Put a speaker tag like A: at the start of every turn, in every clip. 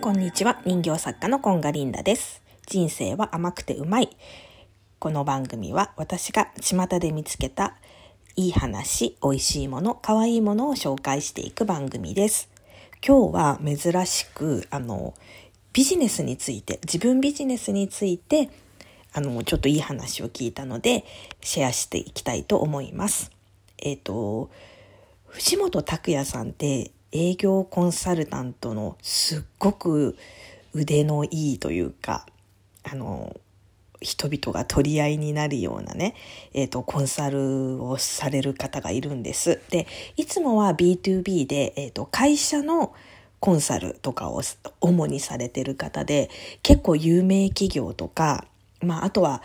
A: こんにちは人形作家のコンガリンダです人生は甘くてうまいこの番組は私が巷で見つけたいい話、美味しいもの、可愛いものを紹介していく番組です。今日は珍しく、あの、ビジネスについて、自分ビジネスについて、あの、ちょっといい話を聞いたので、シェアしていきたいと思います。えっ、ー、と、藤本拓也さんって営業コンサルタントのすっごく腕のいいというか、あの、人々が取り合いになるようなね、えっ、ー、と、コンサルをされる方がいるんです。で、いつもは B2B で、えっ、ー、と、会社のコンサルとかを主にされてる方で、結構有名企業とか、まあ、あとは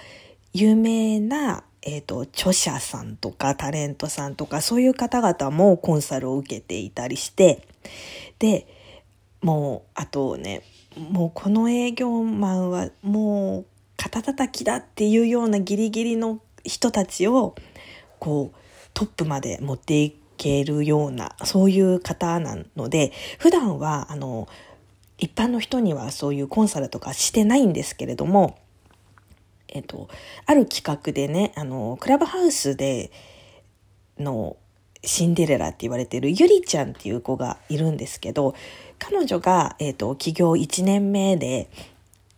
A: 有名な、えっ、ー、と、著者さんとかタレントさんとか、そういう方々もコンサルを受けていたりして、で、もう、あとね、もうこの営業マンはもう肩たたきだっていうようなギリギリの人たちをこうトップまで持っていけるようなそういう方なので普段はあの一般の人にはそういうコンサルとかしてないんですけれども、えっと、ある企画でねあのクラブハウスでのシンデレラって言われてるゆりちゃんっていう子がいるんですけど彼女が、えっと、起業1年目で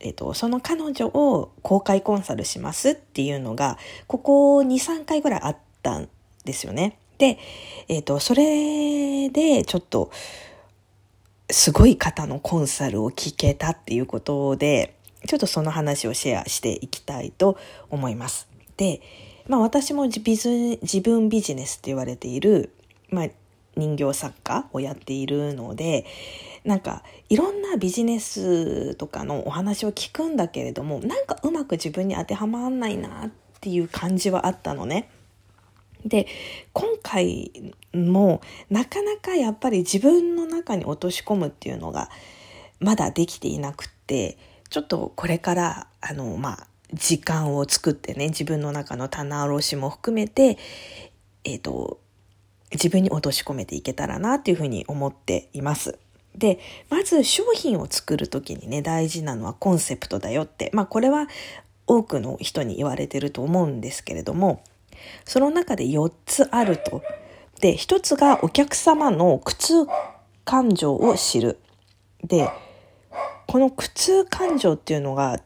A: えっ、と、その彼女を公開コンサルしますっていうのが、ここ2、3回ぐらいあったんですよね。で、えっ、と、それでちょっと、すごい方のコンサルを聞けたっていうことで、ちょっとその話をシェアしていきたいと思います。で、まあ私も自分ビジネスって言われている、まあ人形作家をやっているので、なんかいろんなビジネスとかのお話を聞くんだけれどもなんかうまく自分に当てはまらないなっていう感じはあったのね。で今回もなかなかやっぱり自分の中に落とし込むっていうのがまだできていなくってちょっとこれからあのまあ時間を作ってね自分の中の棚卸しも含めてえっ、ー、と自分に落とし込めていけたらなっていうふうに思っています。で、まず商品を作る時にね、大事なのはコンセプトだよって。まあこれは多くの人に言われてると思うんですけれども、その中で4つあると。で、1つがお客様の苦痛感情を知る。で、この苦痛感情っていうのが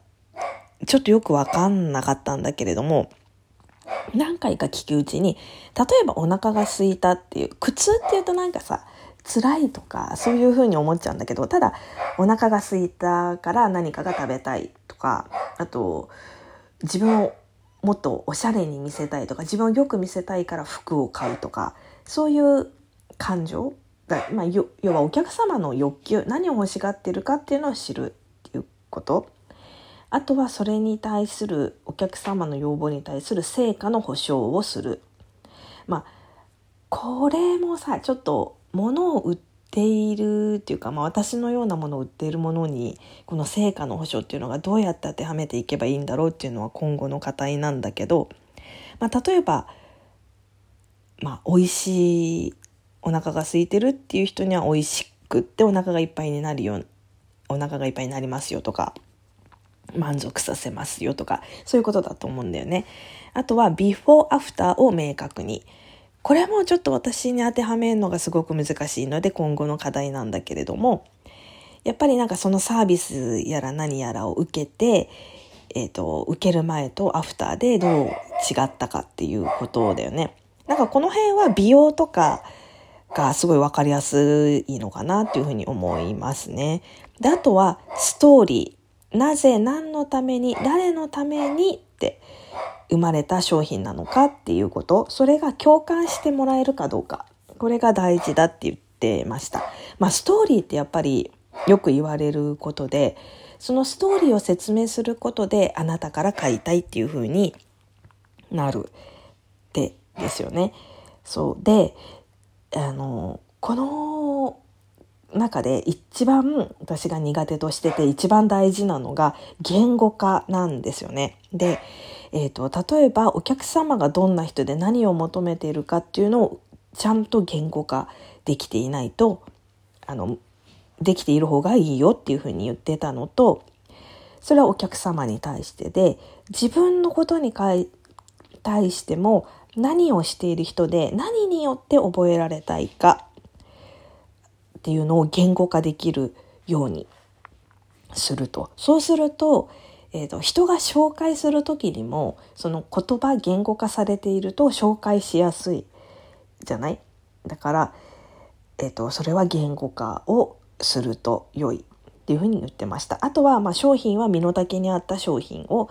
A: ちょっとよくわかんなかったんだけれども、何回か聞くうちに、例えばお腹が空いたっていう、苦痛っていうとなんかさ、辛いとかそういうふうに思っちゃうんだけどただお腹が空いたから何かが食べたいとかあと自分をもっとおしゃれに見せたいとか自分をよく見せたいから服を買うとかそういう感情が、まあ、要はお客様の欲求何を欲しがってるかっていうのを知るっていうこと。あとはそれに対するお客様の要望に対する成果の保証をする。まあこれもさちょっと物を売っているっていうか、まあ、私のようなものを売っているものにこの成果の保証っていうのがどうやって当てはめていけばいいんだろうっていうのは今後の課題なんだけど、まあ、例えば、まあ、美味しいお腹が空いてるっていう人には美味しくってお腹がいっぱいになるようお腹がいっぱいになりますよとか満足させますよとかそういうことだと思うんだよね。あとはビフォーアフターを明確に。これもちょっと私に当てはめるのがすごく難しいので今後の課題なんだけれどもやっぱりなんかそのサービスやら何やらを受けて、えっ、ー、と、受ける前とアフターでどう違ったかっていうことだよね。なんかこの辺は美容とかがすごいわかりやすいのかなっていうふうに思いますね。で、あとはストーリー。なぜ、何のために、誰のためにって生まれた商品なのかっていうこと、それが共感してもらえるかどうか、これが大事だって言ってました。まあ、ストーリーってやっぱりよく言われることで、そのストーリーを説明することであなたから買いたいっていう風になるでですよね。そうで、あの、この中で一番私が苦手としてて一番大事なのが言語化なんですよね。で、えーと、例えばお客様がどんな人で何を求めているかっていうのをちゃんと言語化できていないとあのできている方がいいよっていうふうに言ってたのとそれはお客様に対してで自分のことに対しても何をしている人で何によって覚えられたいかっていうのを言語化できるようにすると。そうすると、えーと、人が紹介する時にもその言葉言語化されていると紹介しやすいじゃない？だから、えーと、それは言語化をすると良いっていうふうに言ってました。あとは、まあ、商品は身の丈に合った商品を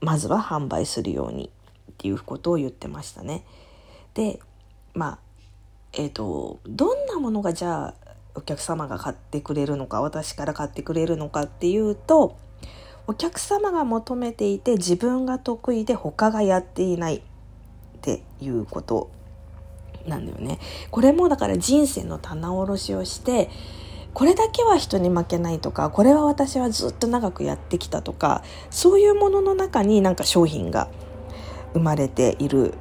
A: まずは販売するようにっていうことを言ってましたね。でまあえっ、ー、とどんなものがじゃあお客様が買ってくれるのか私から買ってくれるのかっていうとお客様が求めていて自分が得意で他がやっていないっていうことなんだよね。これもだから人生の棚卸しをしてこれだけは人に負けないとかこれは私はずっと長くやってきたとかそういうものの中になんか商品が生まれている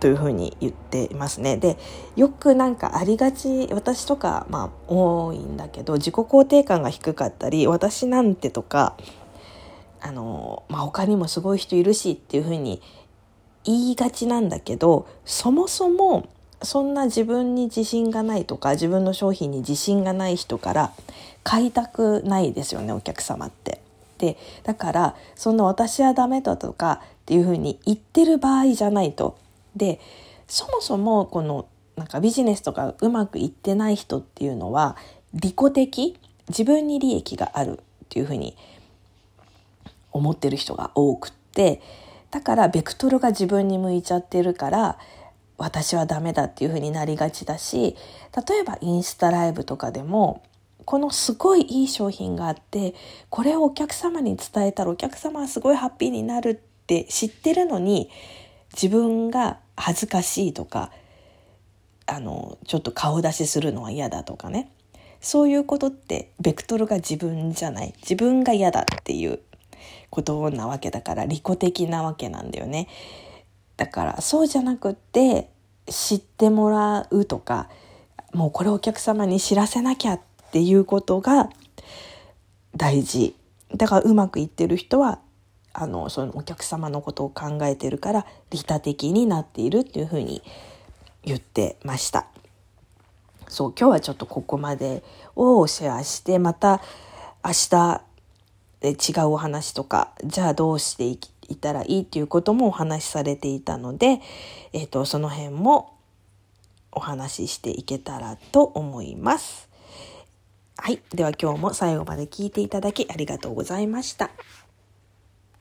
A: というふうに言っていますね。でよくなんかありがち私とかまあ多いんだけど自己肯定感が低かったり私なんてとかあの、まあ、他にもすごい人いるしっていうふうに言いがちなんだけどそもそもそんな自分に自信がないとか自分の商品に自信がない人から買いたくないですよねお客様って。でだからそんな私はダメだとかっていうふうに言ってる場合じゃないと。でそもそもこのなんかビジネスとかうまくいってない人っていうのは利己的自分に利益があるっていうふうに思ってる人が多くってだからベクトルが自分に向いちゃってるから私はダメだっていうふうになりがちだし例えばインスタライブとかでもこのすごいいい商品があってこれをお客様に伝えたらお客様はすごいハッピーになるって知ってるのに自分が恥ずかしいとかあのちょっと顔出しするのは嫌だとかねそういうことってベクトルが自分じゃない自分が嫌だっていうことなわけだから利己的なわけなんだよね。だからそうじゃなくって知ってもらうとかもうこれお客様に知らせなきゃっっていうことが大事だからうまくいってる人はあのそのお客様のことを考えてるから利他的になっているっていうふうに言ってました。そう今日はちょっとここまでをシェアしてまた明日違うお話とかじゃあどうしていったらいいっていうこともお話しされていたので、えーと、その辺もお話ししていけたらと思います。はい。では今日も最後まで聞いていただきありがとうございました。